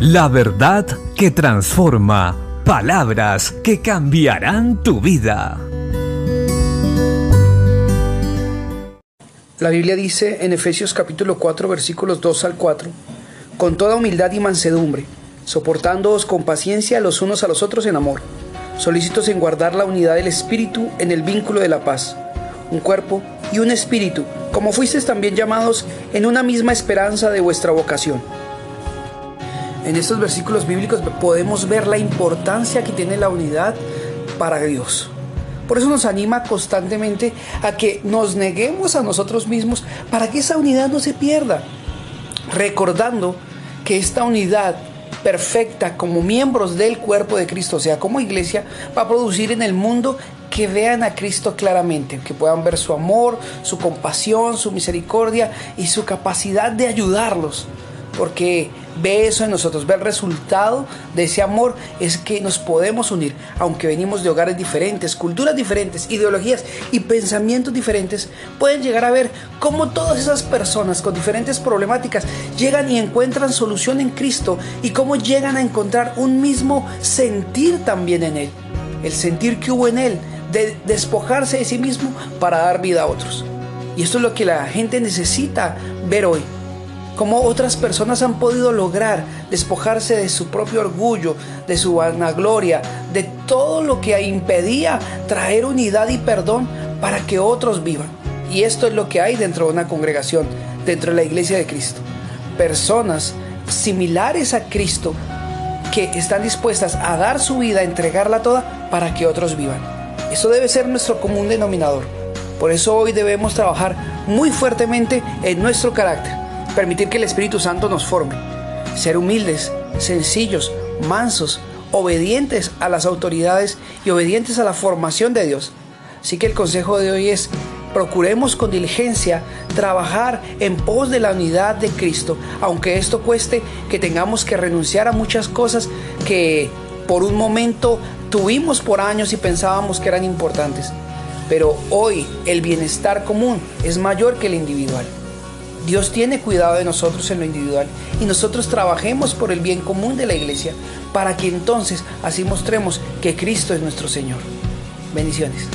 La verdad que transforma. Palabras que cambiarán tu vida. La Biblia dice en Efesios capítulo 4 versículos 2 al 4, con toda humildad y mansedumbre, soportándoos con paciencia los unos a los otros en amor, solícitos en guardar la unidad del Espíritu en el vínculo de la paz, un cuerpo y un espíritu, como fuisteis también llamados en una misma esperanza de vuestra vocación. En estos versículos bíblicos podemos ver la importancia que tiene la unidad para Dios. Por eso nos anima constantemente a que nos neguemos a nosotros mismos para que esa unidad no se pierda. Recordando que esta unidad perfecta como miembros del cuerpo de Cristo, o sea, como iglesia, va a producir en el mundo que vean a Cristo claramente, que puedan ver su amor, su compasión, su misericordia y su capacidad de ayudarlos porque ve eso en nosotros, ve el resultado de ese amor, es que nos podemos unir, aunque venimos de hogares diferentes, culturas diferentes, ideologías y pensamientos diferentes, pueden llegar a ver cómo todas esas personas con diferentes problemáticas llegan y encuentran solución en Cristo y cómo llegan a encontrar un mismo sentir también en Él, el sentir que hubo en Él, de despojarse de sí mismo para dar vida a otros. Y esto es lo que la gente necesita ver hoy cómo otras personas han podido lograr despojarse de su propio orgullo, de su vanagloria, de todo lo que impedía traer unidad y perdón para que otros vivan. Y esto es lo que hay dentro de una congregación, dentro de la iglesia de Cristo. Personas similares a Cristo que están dispuestas a dar su vida, a entregarla toda para que otros vivan. Eso debe ser nuestro común denominador. Por eso hoy debemos trabajar muy fuertemente en nuestro carácter permitir que el Espíritu Santo nos forme, ser humildes, sencillos, mansos, obedientes a las autoridades y obedientes a la formación de Dios. Así que el consejo de hoy es, procuremos con diligencia trabajar en pos de la unidad de Cristo, aunque esto cueste que tengamos que renunciar a muchas cosas que por un momento tuvimos por años y pensábamos que eran importantes. Pero hoy el bienestar común es mayor que el individual. Dios tiene cuidado de nosotros en lo individual y nosotros trabajemos por el bien común de la iglesia para que entonces así mostremos que Cristo es nuestro Señor. Bendiciones.